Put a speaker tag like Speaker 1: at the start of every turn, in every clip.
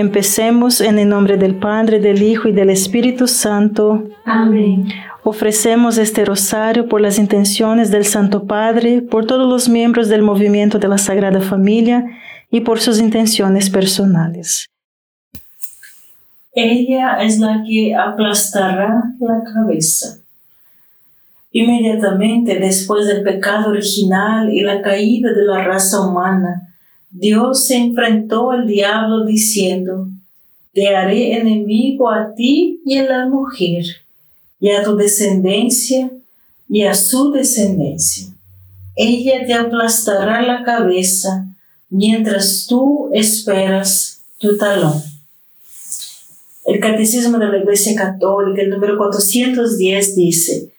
Speaker 1: Empecemos en el nombre del Padre, del Hijo y del Espíritu Santo.
Speaker 2: Amén.
Speaker 1: Ofrecemos este rosario por las intenciones del Santo Padre, por todos los miembros del movimiento de la Sagrada Familia y por sus intenciones personales.
Speaker 3: Ella es la que aplastará la cabeza. Inmediatamente después del pecado original y la caída de la raza humana, Dios se enfrentó al diablo diciendo, Te haré enemigo a ti y a la mujer y a tu descendencia y a su descendencia. Ella te aplastará la cabeza mientras tú esperas tu talón. El Catecismo de la Iglesia Católica, el número 410, dice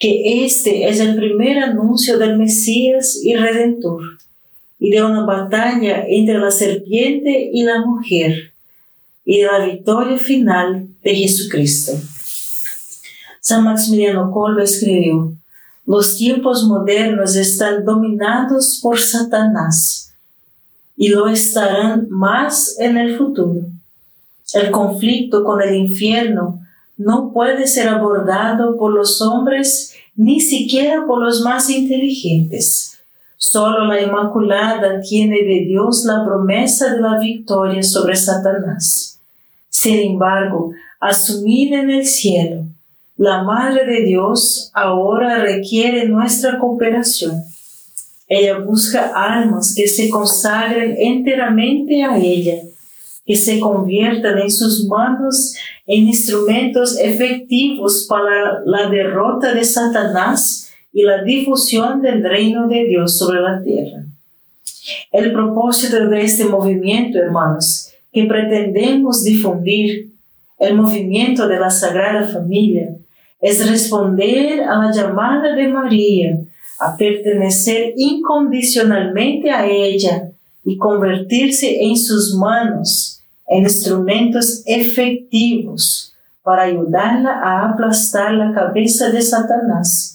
Speaker 3: que este es el primer anuncio del Mesías y Redentor y de una batalla entre la serpiente y la mujer y de la victoria final de Jesucristo. San Maximiliano Kolbe escribió, los tiempos modernos están dominados por Satanás y lo estarán más en el futuro. El conflicto con el infierno no puede ser abordado por los hombres ni siquiera por los más inteligentes. Solo la Inmaculada tiene de Dios la promesa de la victoria sobre Satanás. Sin embargo, asumida en el cielo, la Madre de Dios ahora requiere nuestra cooperación. Ella busca almas que se consagren enteramente a ella, que se conviertan en sus manos en instrumentos efectivos para la derrota de Satanás y la difusión del reino de Dios sobre la tierra. El propósito de este movimiento, hermanos, que pretendemos difundir, el movimiento de la Sagrada Familia, es responder a la llamada de María a pertenecer incondicionalmente a ella y convertirse en sus manos en instrumentos efectivos para ayudarla a aplastar la cabeza de Satanás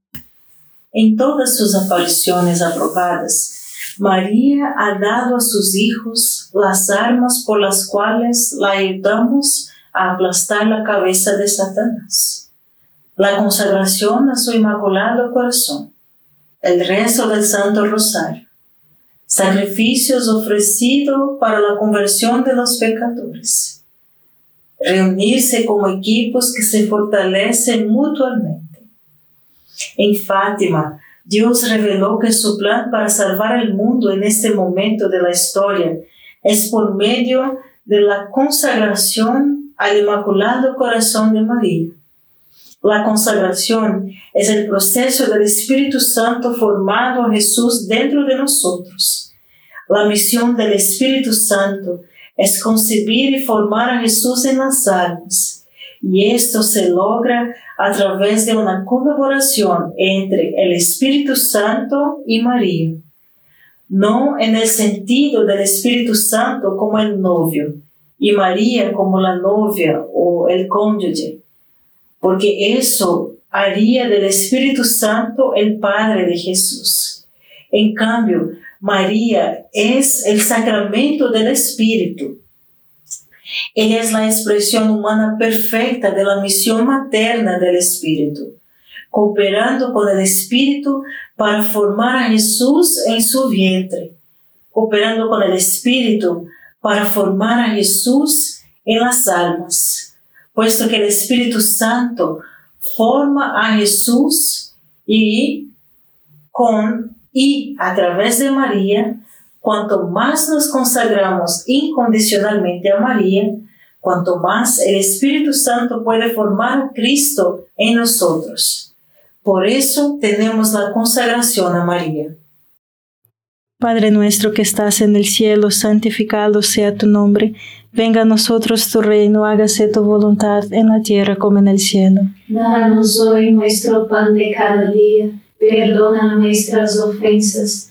Speaker 3: En todas sus apariciones aprobadas, María ha dado a sus hijos las armas por las cuales la ayudamos a aplastar la cabeza de Satanás. La consagración a su inmaculado corazón, el rezo del Santo Rosario, sacrificios ofrecidos para la conversión de los pecadores, reunirse como equipos que se fortalecen mutuamente. En Fátima, Dios reveló que su plan para salvar el mundo en este momento de la historia es por medio de la consagración al Inmaculado Corazón de María. La consagración es el proceso del Espíritu Santo formado a Jesús dentro de nosotros. La misión del Espíritu Santo es concebir y formar a Jesús en las almas. Y esto se logra a través de una colaboración entre el Espíritu Santo y María. No en el sentido del Espíritu Santo como el novio y María como la novia o el cónyuge, porque eso haría del Espíritu Santo el Padre de Jesús. En cambio, María es el sacramento del Espíritu. Ella es la expresión humana perfecta de la misión materna del Espíritu, cooperando con el Espíritu para formar a Jesús en su vientre, cooperando con el Espíritu para formar a Jesús en las almas, puesto que el Espíritu Santo forma a Jesús y con y a través de María, cuanto más nos consagramos incondicionalmente a María, cuanto más el Espíritu Santo puede formar a Cristo en nosotros. Por eso tenemos la consagración a María.
Speaker 1: Padre nuestro que estás en el cielo, santificado sea tu nombre. Venga a nosotros tu reino, hágase tu voluntad en la tierra como en el cielo.
Speaker 2: Danos hoy nuestro pan de cada día, perdona nuestras ofensas,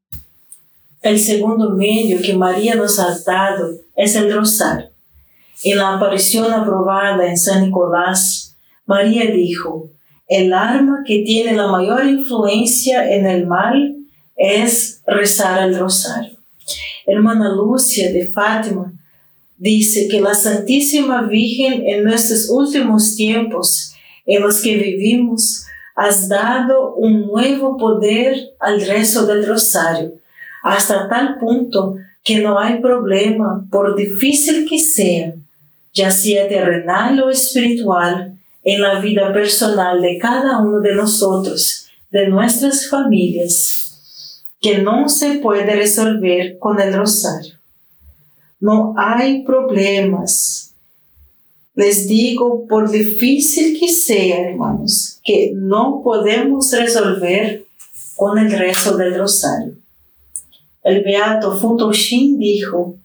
Speaker 3: El segundo medio que María nos ha dado es el rosario. En la aparición aprobada en San Nicolás, María dijo, el arma que tiene la mayor influencia en el mal es rezar el rosario. Hermana Lucia de Fátima dice que la Santísima Virgen en nuestros últimos tiempos en los que vivimos has dado un nuevo poder al rezo del rosario, hasta tal punto que no hay problema, por difícil que sea, ya sea terrenal o espiritual, en la vida personal de cada uno de nosotros, de nuestras familias, que no se puede resolver con el rosario. No hay problemas. Les digo, por difícil que sea, hermanos, que no podemos resolver con el rezo del rosario. El beato Futoshim dijo,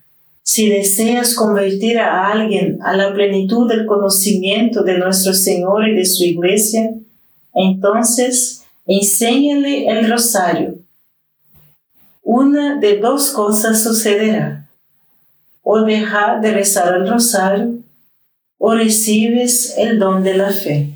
Speaker 3: si deseas convertir a alguien a la plenitud del conocimiento de nuestro Señor y de su iglesia, entonces enséñale el rosario. Una de dos cosas sucederá. O deja de rezar el rosario o recibes el don de la fe.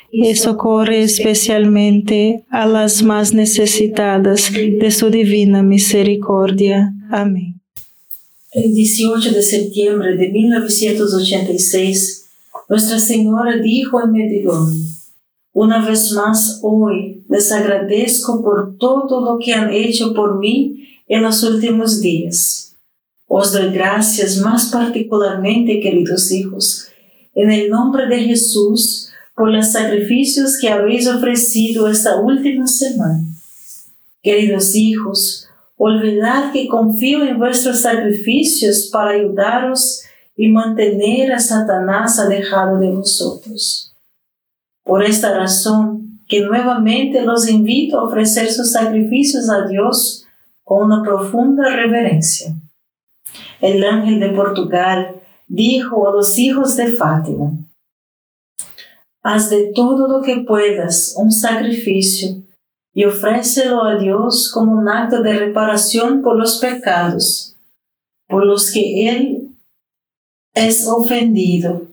Speaker 1: y socorre especialmente a las más necesitadas de su divina misericordia. Amén.
Speaker 3: El 18 de septiembre de 1986, Nuestra Señora dijo en Medellín, una vez más hoy les agradezco por todo lo que han hecho por mí en los últimos días. Os doy gracias más particularmente, queridos hijos, en el nombre de Jesús, por los sacrificios que habéis ofrecido esta última semana. Queridos hijos, olvidad que confío en vuestros sacrificios para ayudaros y mantener a Satanás alejado de vosotros. Por esta razón, que nuevamente los invito a ofrecer sus sacrificios a Dios con una profunda reverencia. El ángel de Portugal dijo a los hijos de Fátima, haz de todo lo que puedas un sacrificio y ofrécelo a Dios como un acto de reparación por los pecados, por los que Él es ofendido,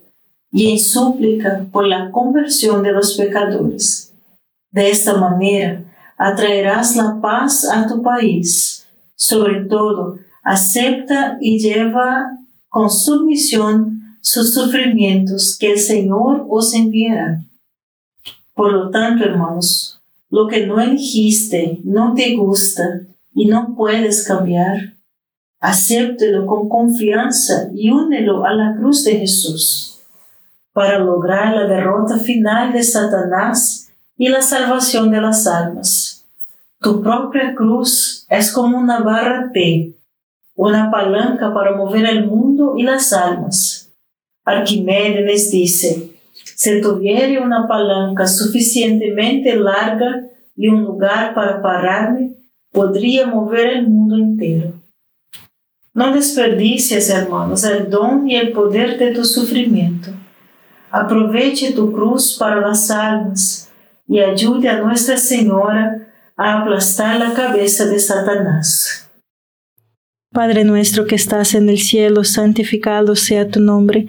Speaker 3: y en súplica por la conversión de los pecadores. De esta manera atraerás la paz a tu país. Sobre todo, acepta y lleva con sumisión sus sufrimientos que el Señor os enviará. Por lo tanto, hermanos, lo que no elegiste, no te gusta y no puedes cambiar, acéptelo con confianza y únelo a la cruz de Jesús para lograr la derrota final de Satanás y la salvación de las almas. Tu propia cruz es como una barra T, una palanca para mover el mundo y las almas. Arquimedes dice, si tuviera una palanca suficientemente larga y un lugar para pararme, podría mover el mundo entero. No desperdicies, hermanos, el don y el poder de tu sufrimiento. Aproveche tu cruz para las almas y ayude a Nuestra Señora a aplastar la cabeza de Satanás.
Speaker 1: Padre nuestro que estás en el cielo, santificado sea tu nombre.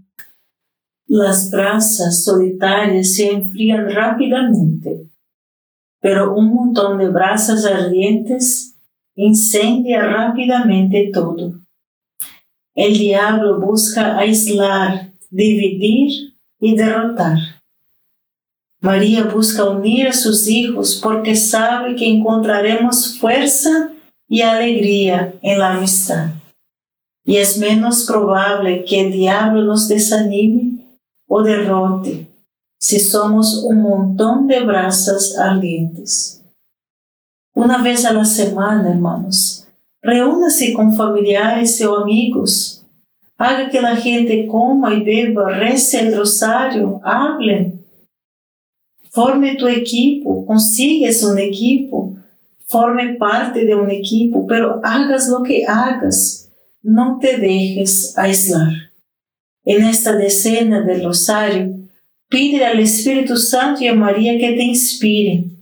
Speaker 3: Las brasas solitarias se enfrían rápidamente, pero un montón de brasas ardientes incendia rápidamente todo. El diablo busca aislar, dividir y derrotar. María busca unir a sus hijos porque sabe que encontraremos fuerza y alegría en la amistad. Y es menos probable que el diablo nos desanime o derrote si somos un montón de brasas ardientes. Una vez a la semana, hermanos, reúnase con familiares o amigos. Haga que la gente coma y beba, rece el rosario, hablen Forme tu equipo, consigues un equipo, forme parte de un equipo, pero hagas lo que hagas, no te dejes aislar. En esta decena del rosario, pide al Espíritu Santo y a María que te inspiren.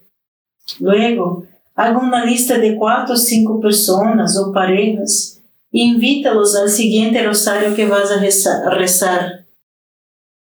Speaker 3: Luego, haga una lista de cuatro o cinco personas o parejas e invítalos al siguiente rosario que vas a rezar.